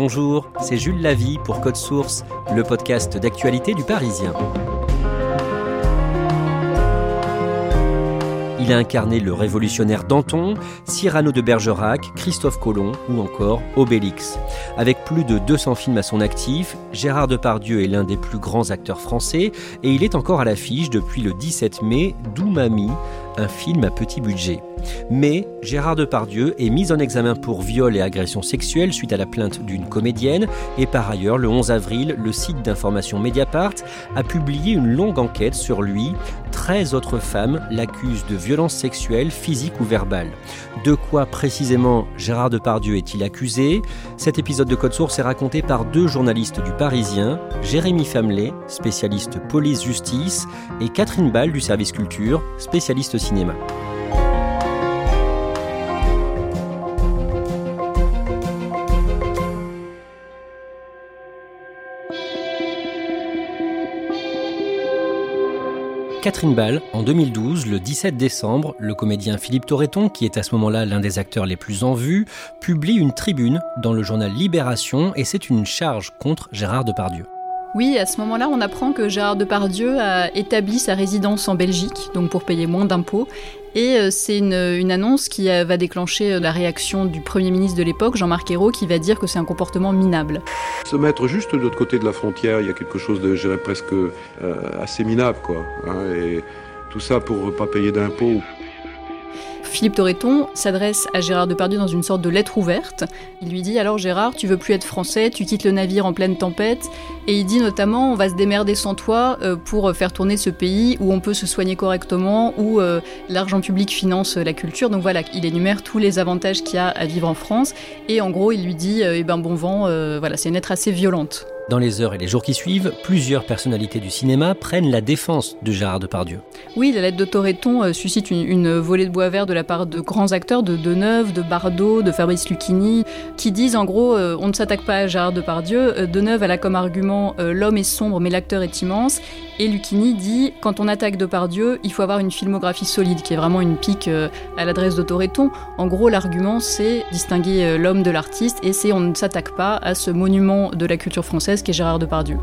Bonjour, c'est Jules Lavie pour Code Source, le podcast d'actualité du Parisien. Il a incarné le révolutionnaire Danton, Cyrano de Bergerac, Christophe Colomb ou encore Obélix. Avec plus de 200 films à son actif, Gérard Depardieu est l'un des plus grands acteurs français et il est encore à l'affiche depuis le 17 mai d'Oumami, un film à petit budget. Mais Gérard Depardieu est mis en examen pour viol et agression sexuelle suite à la plainte d'une comédienne et par ailleurs le 11 avril, le site d'information Mediapart a publié une longue enquête sur lui. 13 autres femmes l'accusent de violence sexuelle, physique ou verbale. De quoi précisément Gérard Depardieu est-il accusé? Cet épisode de Code Source est raconté par deux journalistes du Parisien, Jérémy Famelet, spécialiste police-justice, et Catherine Ball du service culture, spécialiste cinéma. Catherine Ball, en 2012, le 17 décembre, le comédien Philippe Torreton, qui est à ce moment-là l'un des acteurs les plus en vue, publie une tribune dans le journal Libération et c'est une charge contre Gérard Depardieu. Oui, à ce moment-là, on apprend que Gérard Depardieu a établi sa résidence en Belgique, donc pour payer moins d'impôts. Et euh, c'est une, annonce qui va déclencher euh, la réaction du Premier ministre de l'époque, Jean-Marc Ayrault, qui va dire que c'est un comportement minable. Se mettre juste de l'autre côté de la frontière, il y a quelque chose de, je presque euh, assez minable, quoi. Hein, et tout ça pour ne pas payer d'impôts. Philippe Torreton s'adresse à Gérard Depardieu dans une sorte de lettre ouverte. Il lui dit alors Gérard, tu veux plus être français, tu quittes le navire en pleine tempête. Et il dit notamment on va se démerder sans toi pour faire tourner ce pays où on peut se soigner correctement, où l'argent public finance la culture. Donc voilà, il énumère tous les avantages qu'il y a à vivre en France. Et en gros, il lui dit eh ben bon vent, voilà, c'est une lettre assez violente. Dans les heures et les jours qui suivent, plusieurs personnalités du cinéma prennent la défense de Gérard Depardieu. Oui, la lettre de Torreton euh, suscite une, volée de bois vert de la part de grands acteurs, de Deneuve, de Bardot, de Fabrice Lucchini, qui disent en gros euh, on ne s'attaque pas à Gérard Depardieu. Euh, Deneuve elle a comme argument l'homme est sombre mais l'acteur est immense. Et Lucchini dit quand on attaque Depardieu, il faut avoir une filmographie solide, qui est vraiment une pique à l'adresse de Torreton. En gros, l'argument c'est distinguer l'homme de l'artiste et c'est on ne s'attaque pas à ce monument de la culture française qu'est Gérard Depardieu.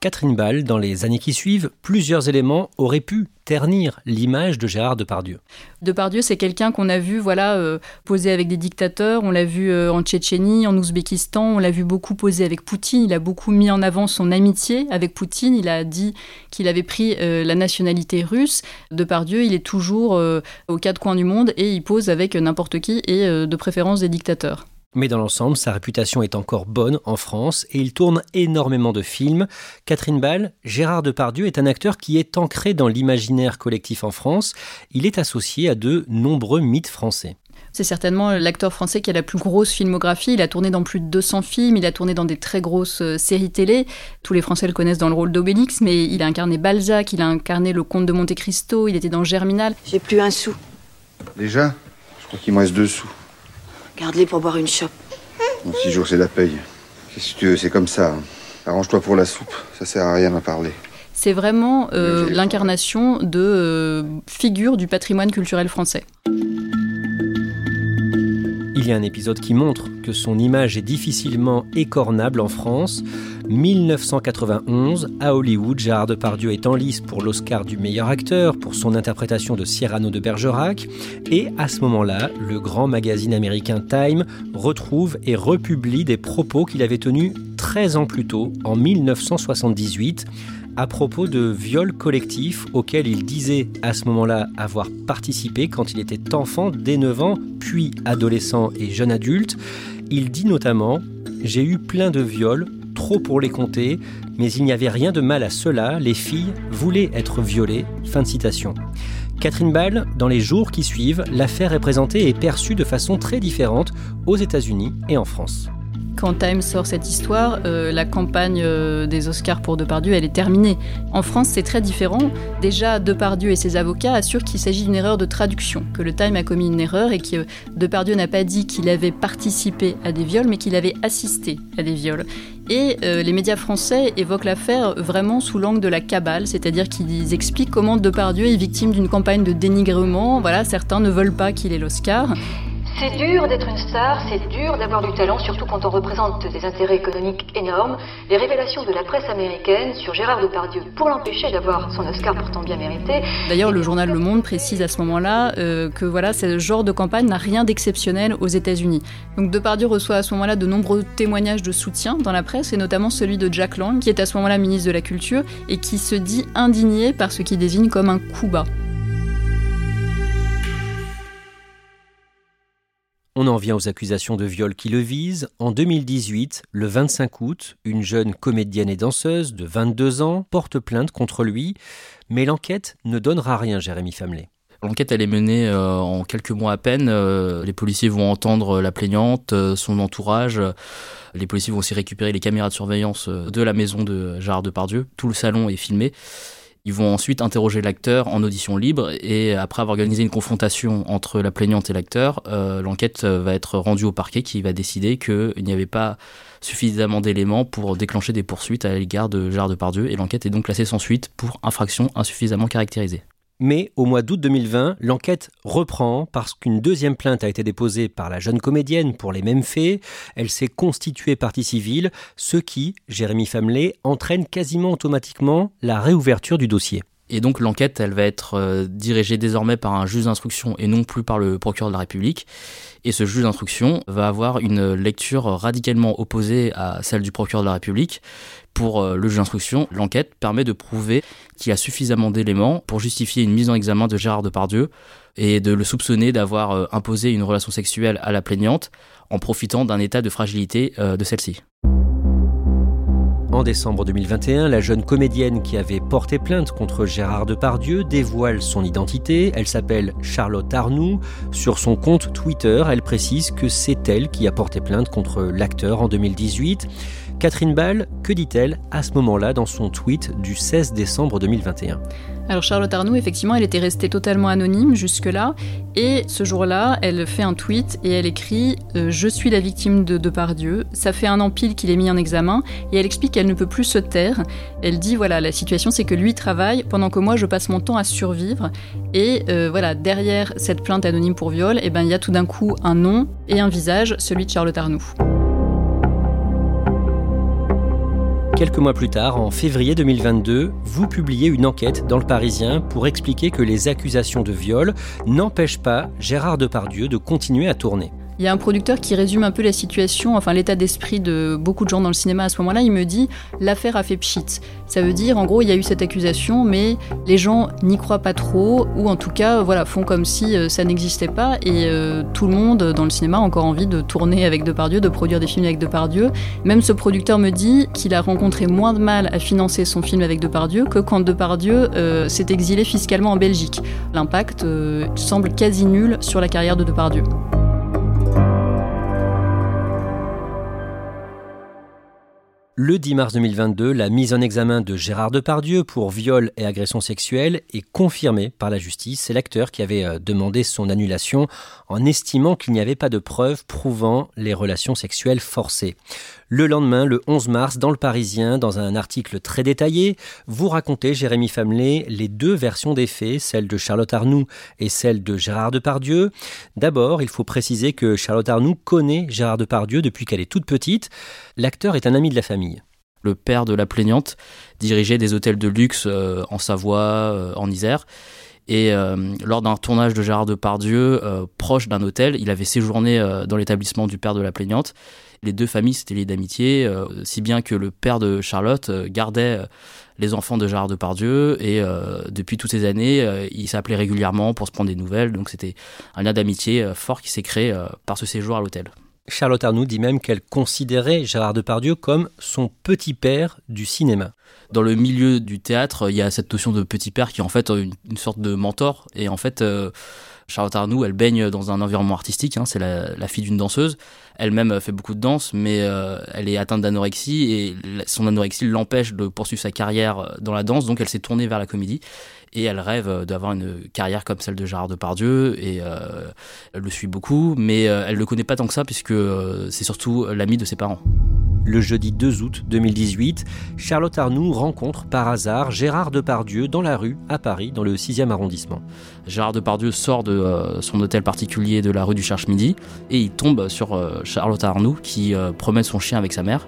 Catherine Ball, dans les années qui suivent, plusieurs éléments auraient pu ternir l'image de Gérard Depardieu. Depardieu, c'est quelqu'un qu'on a vu voilà, euh, poser avec des dictateurs, on l'a vu euh, en Tchétchénie, en Ouzbékistan, on l'a vu beaucoup poser avec Poutine, il a beaucoup mis en avant son amitié avec Poutine, il a dit qu'il avait pris euh, la nationalité russe. Depardieu, il est toujours aux quatre coins du monde et il pose avec n'importe qui et de préférence des dictateurs. Mais dans l'ensemble, sa réputation est encore bonne en France et il tourne énormément de films. Catherine Ball, Gérard Depardieu est un acteur qui est ancré dans l'imaginaire collectif en France. Il est associé à de nombreux mythes français. C'est certainement l'acteur français qui a la plus grosse filmographie. Il a tourné dans plus de 200 films, il a tourné dans des très grosses séries télé. Tous les Français le connaissent dans le rôle d'Obélix, mais il a incarné Balzac, il a incarné le comte de Monte Cristo, il était dans Germinal. J'ai plus un sou. Déjà? Je crois qu'il me reste deux sous. Garde-les pour boire une chope. Dans six jours, c'est la paye. Qu'est-ce que tu veux, c'est comme ça. hein. Arrange-toi pour la soupe, ça sert à rien à parler. C'est vraiment euh, l'incarnation de euh, figure du patrimoine culturel français. Il y publié un épisode qui montre que son image est difficilement écornable en France. 1991, à Hollywood, Gérard Depardieu est en lice pour l'Oscar du meilleur acteur pour son interprétation de Cyrano de Bergerac. Et à ce moment-là, le grand magazine américain Time retrouve et republie des propos qu'il avait tenus 13 ans plus tôt, en 1978 à propos de viols collectifs auxquels il disait à ce moment-là avoir participé quand il était enfant dès 9 ans, puis adolescent et jeune adulte. Il dit notamment J'ai eu plein de viols, trop pour les compter, mais il n'y avait rien de mal à cela, les filles voulaient être violées. Fin de citation. Catherine Ball, dans les jours qui suivent, l'affaire est présentée et perçue de façon très différente aux États-Unis et en France quand Time sort cette histoire, euh, la campagne euh, des Oscars pour Depardieu, elle est terminée. En France, c'est très différent. Déjà, Depardieu et ses avocats assurent qu'il s'agit d'une erreur de traduction, que le Time a commis une erreur et que Depardieu n'a pas dit qu'il avait participé à des viols, mais qu'il avait assisté à des viols. Et euh, les médias français évoquent l'affaire vraiment sous l'angle de la cabale, c'est-à-dire qu'ils expliquent comment Depardieu est victime d'une campagne de dénigrement. Voilà, certains ne veulent pas qu'il ait l'Oscar. C'est dur d'être une star, c'est dur d'avoir du talent, surtout quand on représente des intérêts économiques énormes. Les révélations de la presse américaine sur Gérard Depardieu pour l'empêcher d'avoir son Oscar pourtant bien mérité. D'ailleurs, le journal Le Monde précise à ce moment-là euh, que voilà, ce genre de campagne n'a rien d'exceptionnel aux États-Unis. Donc Depardieu reçoit à ce moment-là de nombreux témoignages de soutien dans la presse, et notamment celui de Jack Lang, qui est à ce moment-là ministre de la Culture et qui se dit indigné par ce qu'il désigne comme un coup bas. On en vient aux accusations de viol qui le visent. En 2018, le 25 août, une jeune comédienne et danseuse de 22 ans porte plainte contre lui, mais l'enquête ne donnera rien, Jérémy Famelet. L'enquête est menée euh, en quelques mois à peine. Euh, les policiers vont entendre la plaignante, euh, son entourage. Les policiers vont aussi récupérer les caméras de surveillance de la maison de Gérard Depardieu. Tout le salon est filmé. Ils vont ensuite interroger l'acteur en audition libre et après avoir organisé une confrontation entre la plaignante et l'acteur, euh, l'enquête va être rendue au parquet qui va décider qu'il n'y avait pas suffisamment d'éléments pour déclencher des poursuites à l'égard de Gérard Depardieu et l'enquête est donc classée sans suite pour infraction insuffisamment caractérisée. Mais au mois d'août 2020, l'enquête reprend parce qu'une deuxième plainte a été déposée par la jeune comédienne pour les mêmes faits. Elle s'est constituée partie civile, ce qui, Jérémy Famelet, entraîne quasiment automatiquement la réouverture du dossier. Et donc l'enquête, elle va être euh, dirigée désormais par un juge d'instruction et non plus par le procureur de la République. Et ce juge d'instruction va avoir une lecture radicalement opposée à celle du procureur de la République. Pour euh, le juge d'instruction, l'enquête permet de prouver qu'il y a suffisamment d'éléments pour justifier une mise en examen de Gérard Depardieu et de le soupçonner d'avoir euh, imposé une relation sexuelle à la plaignante en profitant d'un état de fragilité de celle-ci. En décembre 2021, la jeune comédienne qui avait porté plainte contre Gérard Depardieu dévoile son identité. Elle s'appelle Charlotte Arnoux. Sur son compte Twitter, elle précise que c'est elle qui a porté plainte contre l'acteur en 2018. Catherine Ball, que dit-elle à ce moment-là dans son tweet du 16 décembre 2021 alors Charlotte Arnoux, effectivement, elle était restée totalement anonyme jusque-là. Et ce jour-là, elle fait un tweet et elle écrit euh, Je suis la victime de Depardieu. Ça fait un an pile qu'il est mis en examen. Et elle explique qu'elle ne peut plus se taire. Elle dit Voilà, la situation, c'est que lui travaille pendant que moi, je passe mon temps à survivre. Et euh, voilà, derrière cette plainte anonyme pour viol, eh ben, il y a tout d'un coup un nom et un visage, celui de Charlotte Arnoux. Quelques mois plus tard, en février 2022, vous publiez une enquête dans le Parisien pour expliquer que les accusations de viol n'empêchent pas Gérard Depardieu de continuer à tourner. Il y a un producteur qui résume un peu la situation, enfin l'état d'esprit de beaucoup de gens dans le cinéma à ce moment-là. Il me dit l'affaire a fait pchit. Ça veut dire, en gros, il y a eu cette accusation, mais les gens n'y croient pas trop, ou en tout cas, voilà, font comme si euh, ça n'existait pas. Et euh, tout le monde dans le cinéma a encore envie de tourner avec Depardieu, de produire des films avec Depardieu. Même ce producteur me dit qu'il a rencontré moins de mal à financer son film avec Depardieu que quand Depardieu euh, s'est exilé fiscalement en Belgique. L'impact semble quasi nul sur la carrière de Depardieu. Le 10 mars 2022, la mise en examen de Gérard Depardieu pour viol et agression sexuelle est confirmée par la justice. C'est l'acteur qui avait euh, demandé son annulation en estimant qu'il n'y avait pas de preuves prouvant les relations sexuelles forcées. Le lendemain, le 11 mars, dans le Parisien, dans un article très détaillé, vous racontez, Jérémy Famelet, les deux versions des faits, celle de Charlotte Arnoux et celle de Gérard Depardieu. D'abord, il faut préciser que Charlotte Arnoux connaît Gérard Depardieu depuis qu'elle est toute petite. L'acteur est un ami de la famille. Le père de la plaignante dirigeait des hôtels de luxe euh, en Savoie, euh, en Isère. Et euh, lors d'un tournage de Gérard Depardieu, proche d'un hôtel, il avait séjourné dans l'établissement du père de la plaignante. Les deux familles s'étaient liées d'amitié, si bien que le père de Charlotte gardait les enfants de Gérard Depardieu et depuis toutes ces années, il s'appelait régulièrement pour se prendre des nouvelles. Donc c'était un lien d'amitié fort qui s'est créé par ce séjour à l'hôtel. Charlotte Arnoux dit même qu'elle considérait Gérard Depardieu comme son petit père du cinéma. Dans le milieu du théâtre, il y a cette notion de petit père qui est en fait une, sorte de mentor. Et en fait, euh, Charlotte Arnoux, elle baigne dans un environnement artistique. Hein, c'est la, fille d'une danseuse. Elle-même fait beaucoup de danse, mais euh, elle est atteinte d'anorexie et son anorexie l'empêche de poursuivre sa carrière dans la danse. Donc elle s'est tournée vers la comédie et elle rêve d'avoir une carrière comme celle de Gérard Depardieu et euh, elle le suit beaucoup, mais euh, elle le connaît pas tant que ça puisque euh, c'est surtout l'ami de ses parents. Le jeudi 2 août 2018, Charlotte Arnoux rencontre par hasard Gérard Depardieu dans la rue à Paris, dans le 6e arrondissement. Gérard Depardieu sort de son hôtel particulier de la rue du Cherche-Midi et il tombe sur Charlotte Arnoux qui promène son chien avec sa mère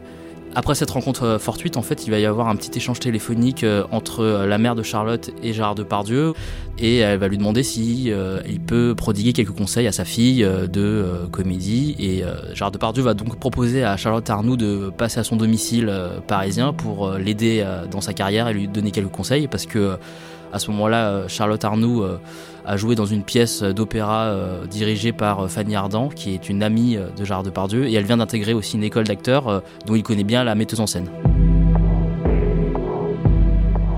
après cette rencontre euh, fortuite, en fait, il va y avoir un petit échange téléphonique euh, entre euh, la mère de Charlotte et Gérard Depardieu, et elle va lui demander si il peut prodiguer quelques conseils à sa fille de comédie. Et Gérard Depardieu va donc proposer à Charlotte Arnoux de passer à son domicile parisien pour l'aider dans sa carrière et lui donner quelques conseils, parce que à ce moment-là, Charlotte Arnoux a joué dans une pièce d'opéra euh, dirigée par euh, Fanny Ardant, qui est une amie euh, de Gérard Depardieu, et elle vient d'intégrer aussi une école d'acteurs dont il connaît bien la metteuse en scène.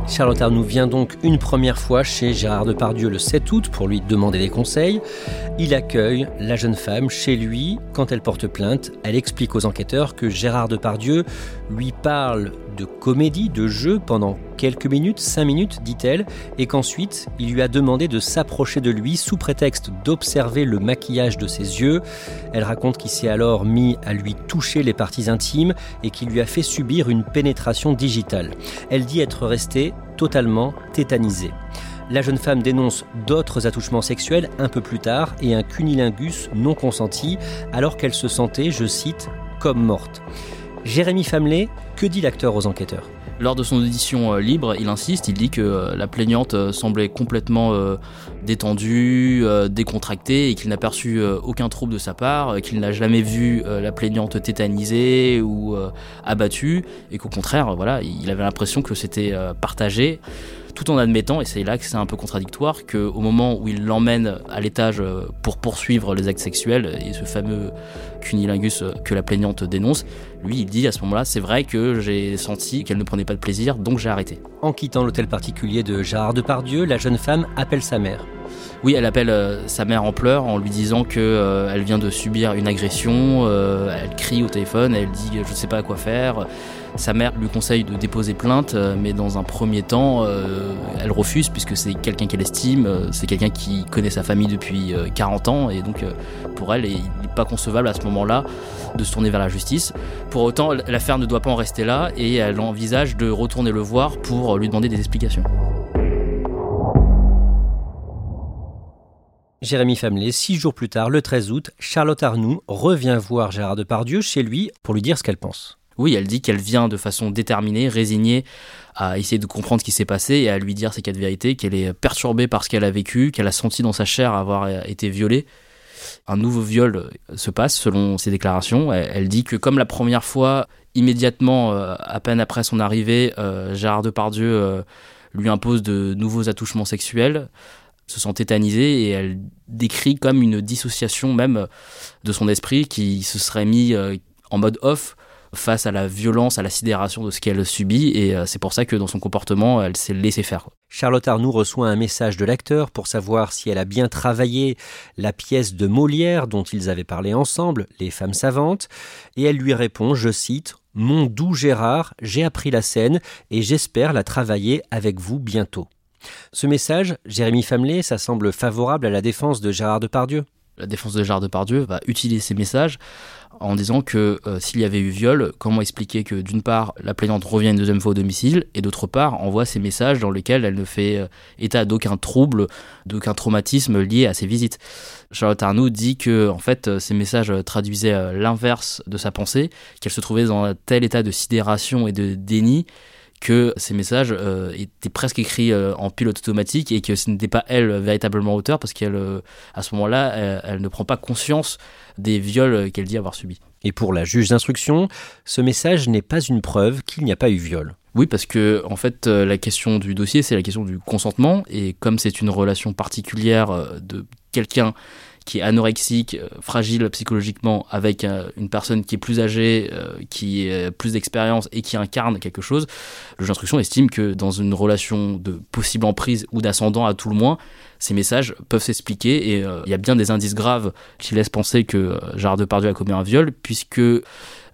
Charlotte Arnoux vient donc une première fois chez Gérard Depardieu le 7 août pour lui demander des conseils. Il accueille la jeune femme chez lui. Quand elle porte plainte, elle explique aux enquêteurs que Gérard Depardieu lui parle de comédie, de jeu pendant quelques minutes, cinq minutes, dit-elle, et qu'ensuite il lui a demandé de s'approcher de lui sous prétexte d'observer le maquillage de ses yeux. Elle raconte qu'il s'est alors mis à lui toucher les parties intimes et qu'il lui a fait subir une pénétration digitale. Elle dit être restée totalement tétanisée. La jeune femme dénonce d'autres attouchements sexuels un peu plus tard et un cunilingus non consenti alors qu'elle se sentait, je cite, comme morte. Jérémy Famelet, que dit l'acteur aux enquêteurs? Lors de son audition euh, libre, il insiste, il dit que euh, la plaignante euh, semblait complètement détendue, décontractée et qu'il n'a perçu aucun trouble de sa part, qu'il n'a jamais vu la plaignante tétanisée ou abattue et qu'au contraire, voilà, il avait l'impression que c'était partagé tout en admettant, et c'est là que c'est un peu contradictoire, qu'au moment où il l'emmène à l'étage euh, pour poursuivre les actes sexuels, et ce fameux cunilingus euh, que la plaignante dénonce, lui il dit à ce moment-là, c'est vrai que j'ai senti qu'elle ne prenait pas de plaisir, donc j'ai arrêté. En quittant l'hôtel particulier de Gérard Depardieu, la jeune femme appelle sa mère. Oui, elle appelle euh, sa mère en pleurs en lui disant que elle vient de subir une agression. elle crie au téléphone, elle dit je ne sais pas quoi faire. Sa mère lui conseille de déposer plainte, euh, mais dans un premier temps, euh, elle refuse puisque c'est quelqu'un qu'elle estime, euh, c'est quelqu'un qui connaît sa famille depuis 40 ans, et donc pour elle, il n'est pas concevable à ce moment-là de se tourner vers la justice. Pour autant, l'affaire ne doit pas en rester là, et elle envisage de retourner le voir pour lui demander des explications. Jérémy Famelet, six jours plus tard, le 13 août, Charlotte Arnoux revient voir Gérard Depardieu chez lui pour lui dire ce qu'elle pense. Oui, elle dit qu'elle vient de façon déterminée, résignée, à essayer de comprendre ce qui s'est passé et à lui dire ses quatre vérités, qu'elle est perturbée par ce qu'elle a vécu, qu'elle a senti dans sa chair avoir été violée. Un nouveau viol se passe selon ses déclarations. Elle, dit que comme la première fois, immédiatement, euh, à peine après son arrivée, euh, Gérard Depardieu euh, lui impose de nouveaux attouchements sexuels se sent tétanisée et elle décrit comme une dissociation même de son esprit qui se serait mis en mode off face à la violence, à la sidération de ce qu'elle subit, et euh, c'est pour ça que dans son comportement, elle s'est laissée faire. Charlotte Arnoux reçoit un message de l'acteur pour savoir si elle a bien travaillé la pièce de Molière dont ils avaient parlé ensemble, Les femmes savantes, et elle lui répond, je cite, Mon doux Gérard, j'ai appris la scène et j'espère la travailler avec vous bientôt. Ce message, Jérémy Famelet, ça semble favorable à la défense de Gérard Depardieu La défense de Gérard Depardieu va utiliser ces messages en disant que euh, s'il y avait eu viol, comment expliquer que d'une part la plaignante revient une deuxième fois au domicile et d'autre part envoie ces messages dans lesquels elle ne fait euh, état d'aucun trouble, d'aucun traumatisme lié à ces visites. Charlotte Arnoux dit que en fait euh, ces messages traduisaient l'inverse de sa pensée, qu'elle se trouvait dans un tel état de sidération et de déni que ces messages euh, étaient presque écrits euh, en pilote automatique et que ce n'était pas elle véritablement auteur parce qu'elle, euh, à ce moment-là, elle, ne prend pas conscience des viols qu'elle dit avoir subis. Et pour la juge d'instruction, ce message n'est pas une preuve qu'il n'y a pas eu viol. Oui, parce que en fait, la question du dossier, c'est la question du consentement, et comme c'est une relation particulière de quelqu'un qui est anorexique, euh, fragile psychologiquement, avec euh, une personne qui est plus âgée, euh, qui a plus d'expérience et qui incarne quelque chose, le juge d'instruction estime que dans une relation de possible emprise ou d'ascendant à tout le moins, ces messages peuvent s'expliquer et il y a bien des indices graves qui laissent penser que Gérard Depardieu a commis un viol, puisque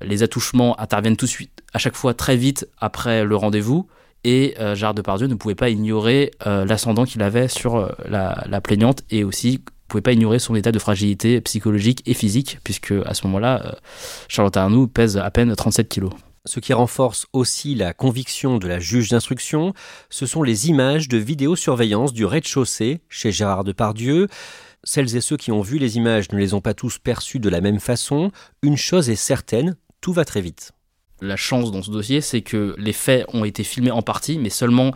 les attouchements interviennent tout de suite, à chaque fois très vite après le rendez-vous et Gérard Depardieu ne pouvait pas ignorer l'ascendant qu'il avait sur la, la, plaignante et aussi pouvez pas ignorer son état de fragilité psychologique et physique, puisque à ce moment-là, euh, Charlotte Arnoux pèse à peine 37 kilos. Ce qui renforce aussi la conviction de la juge d'instruction, ce sont les images de vidéosurveillance du rez-de-chaussée chez Gérard Depardieu. Celles et ceux qui ont vu les images ne les ont pas tous perçues de la même façon. Une chose est certaine, tout va très vite. La chance dans ce dossier, c'est que les faits ont été filmés en partie, mais seulement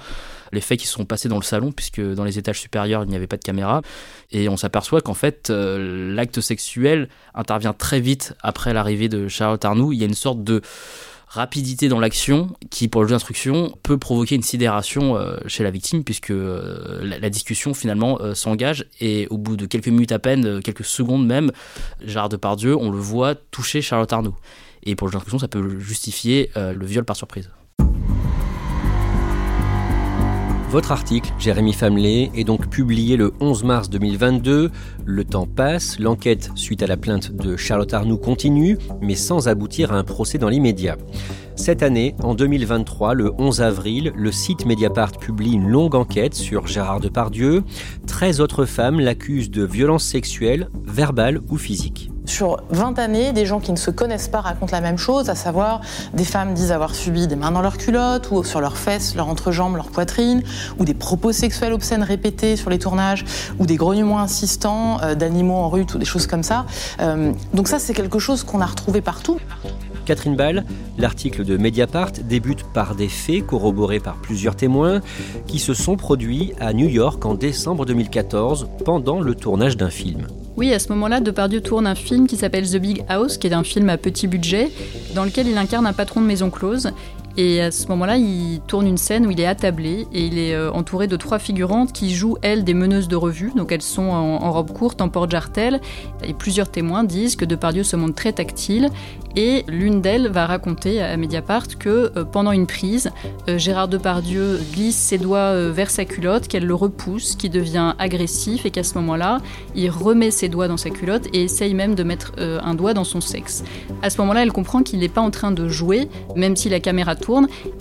les faits qui sont passés dans le salon, puisque dans les étages supérieurs, il n'y avait pas de caméra. Et on s'aperçoit qu'en fait, euh, l'acte sexuel intervient très vite après l'arrivée de Charlotte Arnoux. Il y a une sorte de rapidité dans l'action qui, pour le jeu d'instruction, peut provoquer une sidération euh, chez la victime puisque euh, la, discussion finalement s'engage et au bout de quelques minutes à peine, quelques secondes même, Gérard Depardieu, on le voit toucher Charlotte Arnoux. Et pour le jeu d'instruction, ça peut justifier le viol par surprise. Votre article, Jérémy Famelet, est donc publié le 11 mars 2022. Le temps passe, l'enquête suite à la plainte de Charlotte Arnoux continue, mais sans aboutir à un procès dans l'immédiat. Cette année, en 2023, le 11 avril, le site Mediapart publie une longue enquête sur Gérard Depardieu. 13 autres femmes l'accusent de violences sexuelles, verbales ou physiques. Sur 20 années, des gens qui ne se connaissent pas racontent la même chose, à savoir des femmes disent avoir subi des mains dans leurs culottes ou sur leurs fesses, leurs entrejambes, leur poitrine, ou des propos sexuels obscènes répétés sur les tournages, ou des grognements insistants euh, d'animaux en rue, ou des choses comme ça. Euh, donc ça, c'est quelque chose qu'on a retrouvé partout. Catherine Ball, l'article de Mediapart débute par des faits corroborés par plusieurs témoins qui se sont produits à New York en décembre 2014 pendant le tournage d'un film. Oui, à ce moment-là, Depardieu tourne un film qui s'appelle The Big House, qui est un film à petit budget, dans lequel il incarne un patron de maison close. Et à ce moment-là, il tourne une scène où il est attablé et il est euh, entouré de trois figurantes qui jouent, elles, des meneuses de revue. Donc elles sont en, robe courte, en porte-jartel. Et plusieurs témoins disent que Depardieu se montre très tactile. Et l'une d'elles va raconter à Mediapart que euh, pendant une prise, euh, Gérard Depardieu glisse ses doigts vers sa culotte, qu'elle le repousse, qu'il devient agressif et qu'à ce moment-là, il remet ses doigts dans sa culotte et essaye même de mettre un doigt dans son sexe. À ce moment-là, elle comprend qu'il n'est pas en train de jouer, même si la caméra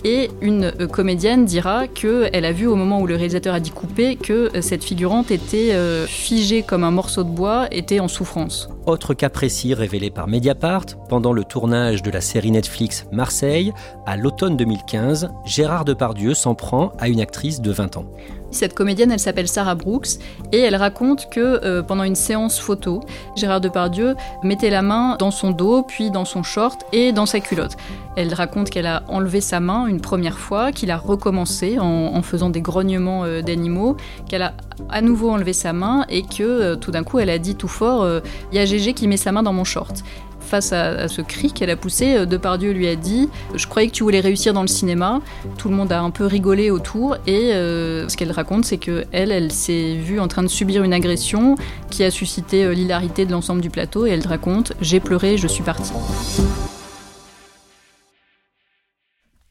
et une euh, comédienne dira qu'elle a vu au moment où le réalisateur a dit couper que euh, cette figurante était euh, figée comme un morceau de bois, était en souffrance. Autre cas précis révélé par Mediapart, pendant le tournage de la série Netflix Marseille, à l'automne 2015, Gérard Depardieu s'en prend à une actrice de 20 ans. Cette comédienne, elle s'appelle Sarah Brooks et elle raconte que euh, pendant une séance photo, Gérard Depardieu mettait la main dans son dos, puis dans son short et dans sa culotte. Elle raconte qu'elle a enlevé sa main une première fois, qu'il a recommencé en, faisant des grognements euh, d'animaux, qu'elle a à nouveau enlevé sa main et que euh, tout d'un coup elle a dit tout fort Il y a Gégé qui met sa main dans mon short face à, ce cri qu'elle a poussé, euh, Depardieu lui a dit Je croyais que tu voulais réussir dans le cinéma. Tout le monde a un peu rigolé autour. Et euh, ce qu'elle raconte, c'est qu'elle, elle, elle s'est vue en train de subir une agression qui a suscité euh, l'hilarité de l'ensemble du plateau. Et elle raconte J'ai pleuré, je suis partie.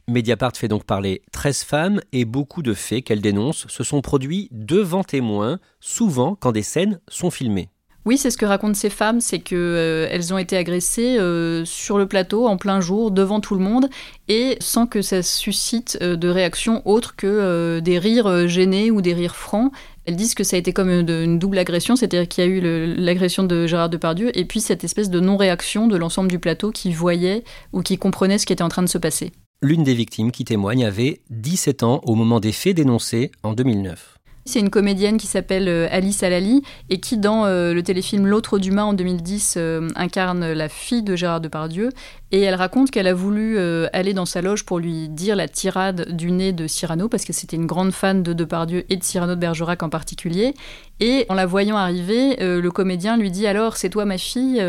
Mediapart fait donc parler 13 femmes et beaucoup de faits qu'elle dénonce se sont produits devant témoins, souvent quand des scènes sont filmées. Oui, c'est ce que racontent ces femmes, c'est qu'elles euh, ont été agressées euh, sur le plateau en plein jour, devant tout le monde, et sans que ça suscite euh, de réaction autre que des rires gênés ou des rires francs. Elles disent que ça a été comme une, double agression, c'est-à-dire qu'il y a eu l'agression de Gérard Depardieu et puis cette espèce de non-réaction de l'ensemble du plateau qui voyait ou qui comprenait ce qui était en train de se passer. L'une des victimes qui témoigne avait 17 ans au moment des faits dénoncés en 2009. C'est une comédienne qui s'appelle euh, Alice Alali et qui, dans euh, le téléfilm L'autre d'humain en 2010, euh, incarne la fille de Gérard Depardieu. Et elle raconte qu'elle a voulu aller dans sa loge pour lui dire la tirade du nez de Cyrano, parce que c'était une grande fan de Depardieu et de Cyrano de Bergerac en particulier. Et en la voyant arriver, le comédien lui dit Alors, c'est toi ma fille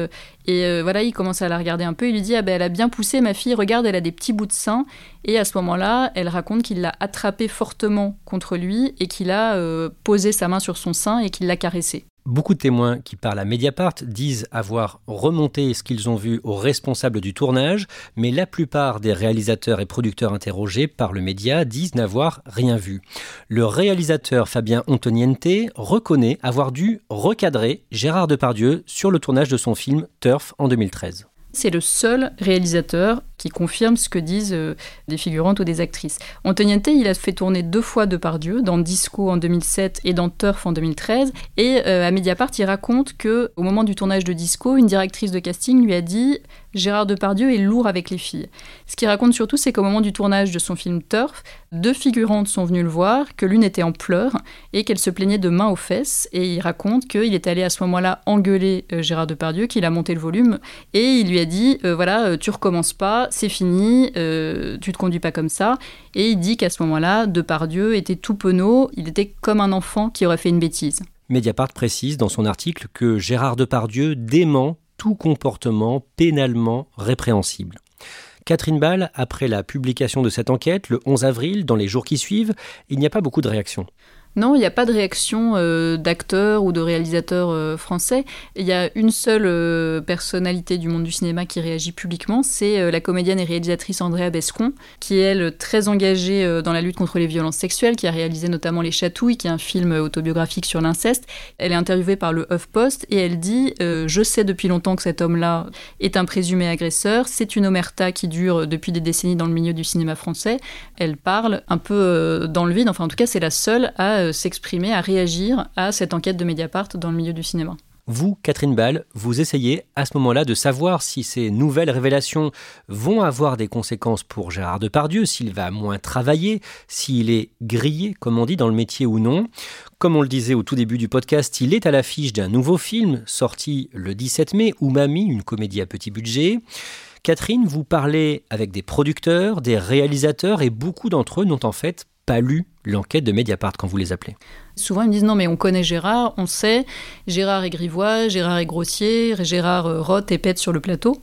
Et voilà, il commence à la regarder un peu. Il lui dit Ah ben, elle a bien poussé ma fille, regarde, elle a des petits bouts de sein. Et à ce moment-là, elle raconte qu'il l'a attrapée fortement contre lui et qu'il a euh, posé sa main sur son sein et qu'il l'a caressé. Beaucoup de témoins qui parlent à Mediapart disent avoir remonté ce qu'ils ont vu aux responsables du tournage, mais la plupart des réalisateurs et producteurs interrogés par le média disent n'avoir rien vu. Le réalisateur Fabien Antoniente reconnaît avoir dû recadrer Gérard Depardieu sur le tournage de son film Turf en 2013. C'est le seul réalisateur qui confirme ce que disent euh, des figurantes ou des actrices. Antoniente, il a fait tourner deux fois Depardieu, dans Disco en 2007 et dans Turf en 2013. Et euh, à Mediapart, il raconte que au moment du tournage de Disco, une directrice de casting lui a dit Gérard Depardieu est lourd avec les filles. Ce qu'il raconte surtout, c'est qu'au moment du tournage de son film Turf, deux figurantes sont venues le voir, que l'une était en pleurs et qu'elle se plaignait de main aux fesses. Et il raconte qu'il est allé à ce moment-là engueuler euh, Gérard Depardieu, qu'il a monté le volume et il lui a dit voilà, tu recommences pas, c'est fini, euh, tu te conduis pas comme ça. Et il dit qu'à ce moment-là, Depardieu était tout penaud, il était comme un enfant qui aurait fait une bêtise. Mediapart précise dans son article que Gérard Depardieu dément tout comportement pénalement répréhensible. Catherine Ball, après la publication de cette enquête, le 11 avril, dans les jours qui suivent, il n'y a pas beaucoup de réactions. Non, il n'y a pas de réaction euh, d'acteurs ou de réalisateurs euh, français. Il y a une seule euh, personnalité du monde du cinéma qui réagit publiquement, c'est la comédienne et réalisatrice Andrea Bescon, qui est elle très engagée dans la lutte contre les violences sexuelles, qui a réalisé notamment Les Chatouilles, qui est un film autobiographique sur l'inceste. Elle est interviewée par le HuffPost et elle dit Je sais depuis longtemps que cet homme-là est un présumé agresseur. C'est une omerta qui dure depuis des décennies dans le milieu du cinéma français. Elle parle un peu dans le vide, enfin en tout cas c'est la seule à euh, s'exprimer, à réagir à cette enquête de Mediapart dans le milieu du cinéma. Vous, Catherine Ball, vous essayez à ce moment-là de savoir si ces nouvelles révélations vont avoir des conséquences pour Gérard Depardieu, s'il va moins travailler, s'il est grillé, comme on dit, dans le métier ou non. Comme on le disait au tout début du podcast, il est à l'affiche d'un nouveau film sorti le 17 mai, Umami, une comédie à petit budget. Catherine, vous parlez avec des producteurs, des réalisateurs, et beaucoup d'entre eux n'ont en fait pas lu l'enquête de Mediapart quand vous les appelez? Souvent, ils me disent non, mais on connaît Gérard, on sait, Gérard est grivois, Gérard est grossier, Gérard euh, rote et pète sur le plateau.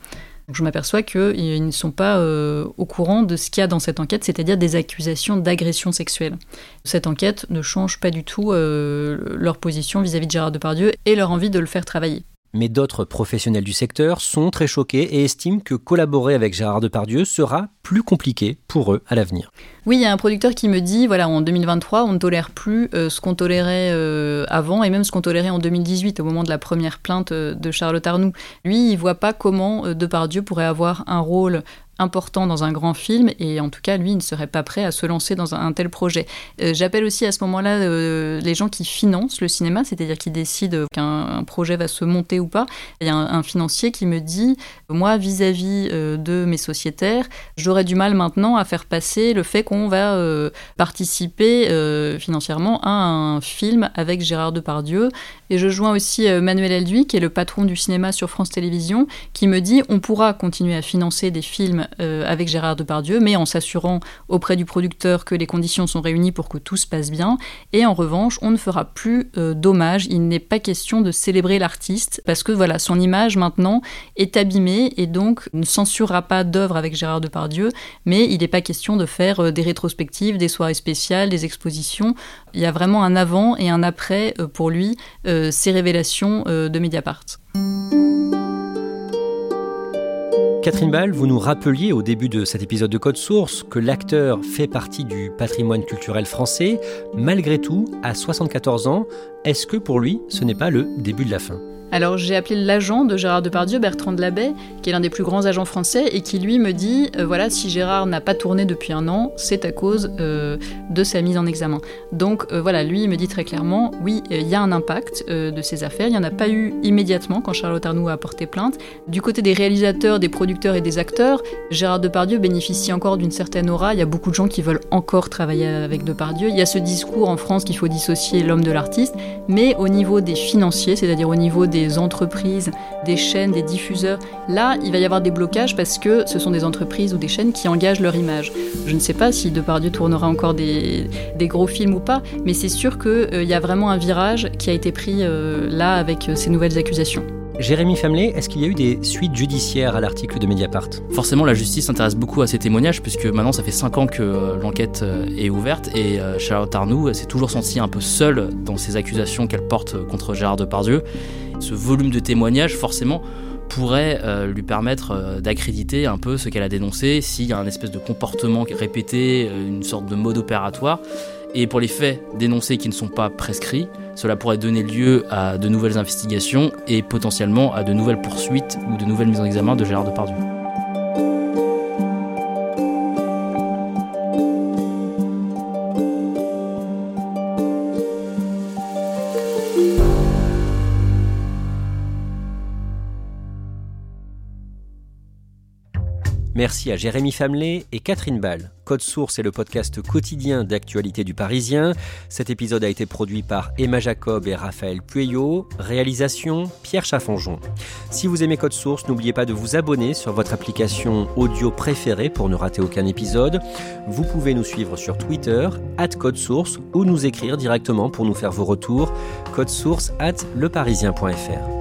je m'aperçois qu'ils ne sont pas euh, au courant de ce qu'il y a dans cette enquête, c'est-à-dire des accusations d'agression sexuelle. Cette enquête ne change pas du tout euh, leur position vis à -vis de Gérard Depardieu et leur envie de le faire travailler. Mais d'autres professionnels du secteur sont très choqués et estiment que collaborer avec Gérard Depardieu sera plus compliqué pour eux à l'avenir. Oui, il y a un producteur qui me dit, voilà, en 2023, on ne tolère plus euh, ce qu'on tolérait euh, avant et même ce qu'on tolérait en 2018 au moment de la première plainte euh, de Charlotte Arnoux. Lui, il voit pas comment Depardieu pourrait avoir un rôle important dans un grand film et en tout cas lui il ne serait pas prêt à se lancer dans un, tel projet. Euh, j'appelle aussi à ce moment-là euh, les gens qui financent le cinéma, c'est-à-dire qui décident qu'un projet va se monter ou pas. Il y a un, financier qui me dit moi vis-à-vis euh, de mes sociétaires, j'aurais du mal maintenant à faire passer le fait qu'on va participer financièrement à un film avec Gérard Depardieu et je joins aussi Manuel Elduy qui est le patron du cinéma sur France Télévisions qui me dit on pourra continuer à financer des films euh, avec Gérard Depardieu, mais en s'assurant auprès du producteur que les conditions sont réunies pour que tout se passe bien. Et en revanche, on ne fera plus euh, d'hommage. Il n'est pas question de célébrer l'artiste parce que voilà, son image maintenant est abîmée et donc ne censurera pas d'œuvres avec Gérard Depardieu, mais il n'est pas question de faire euh, des rétrospectives, des soirées spéciales, des expositions. Il y a vraiment un avant et un après pour lui, ces révélations de Mediapart. Catherine Ball, vous nous rappeliez au début de cet épisode de Code Source que l'acteur fait partie du patrimoine culturel français. Malgré tout, à 74 ans, est-ce que pour lui, ce n'est pas le début de la fin? Alors j'ai appelé l'agent de Gérard Depardieu, Bertrand de Labbé, qui est l'un des plus grands agents français, et qui lui me dit, euh, voilà, si Gérard n'a pas tourné depuis un an, c'est à cause euh, de sa mise en examen. Donc euh, voilà, lui il me dit très clairement, oui, il y a un impact de ces affaires, il n'y en a pas eu immédiatement quand Charlotte Arnoux a porté plainte. Du côté des réalisateurs, des producteurs et des acteurs, Gérard Depardieu bénéficie encore d'une certaine aura, il y a beaucoup de gens qui veulent encore travailler avec Depardieu, il y a ce discours en France qu'il faut dissocier l'homme de l'artiste, mais au niveau des financiers, c'est-à-dire au niveau des entreprises, des chaînes, des diffuseurs. Là, il va y avoir des blocages parce que ce sont des entreprises ou des chaînes qui engagent leur image. Je ne sais pas si Depardieu tournera encore des, gros films ou pas, mais c'est sûr qu'il euh, y a vraiment un virage qui a été pris euh, là avec euh, ces nouvelles accusations. Jérémy Famelet, est-ce qu'il y a eu des suites judiciaires à l'article de Mediapart? Forcément, la justice s'intéresse beaucoup à ces témoignages, puisque maintenant, ça fait 5 ans que l'enquête est ouverte, et Charlotte Arnoux s'est toujours sentie un peu seule dans ces accusations qu'elle porte contre Gérard Depardieu. Ce volume de témoignages, forcément, pourrait euh, lui permettre euh, d'accréditer un peu ce qu'elle a dénoncé, s'il y a un espèce de comportement répété, euh, une sorte de mode opératoire. Et pour les faits dénoncés qui ne sont pas prescrits, cela pourrait donner lieu à de nouvelles investigations et potentiellement à de nouvelles poursuites ou de nouvelles mises en examen de Gérard Depardieu. Merci à Jérémy Famelet et Catherine Ball. Code Source est le podcast quotidien d'actualité du Parisien. Cet épisode a été produit par Emma Jacob et Raphaël Pueyo. Réalisation Pierre Chaffonjon. Si vous aimez Code Source, n'oubliez pas de vous abonner sur votre application audio préférée pour ne rater aucun épisode. Vous pouvez nous suivre sur Twitter, at Code Source, ou nous écrire directement pour nous faire vos retours. Code Source at leparisien.fr.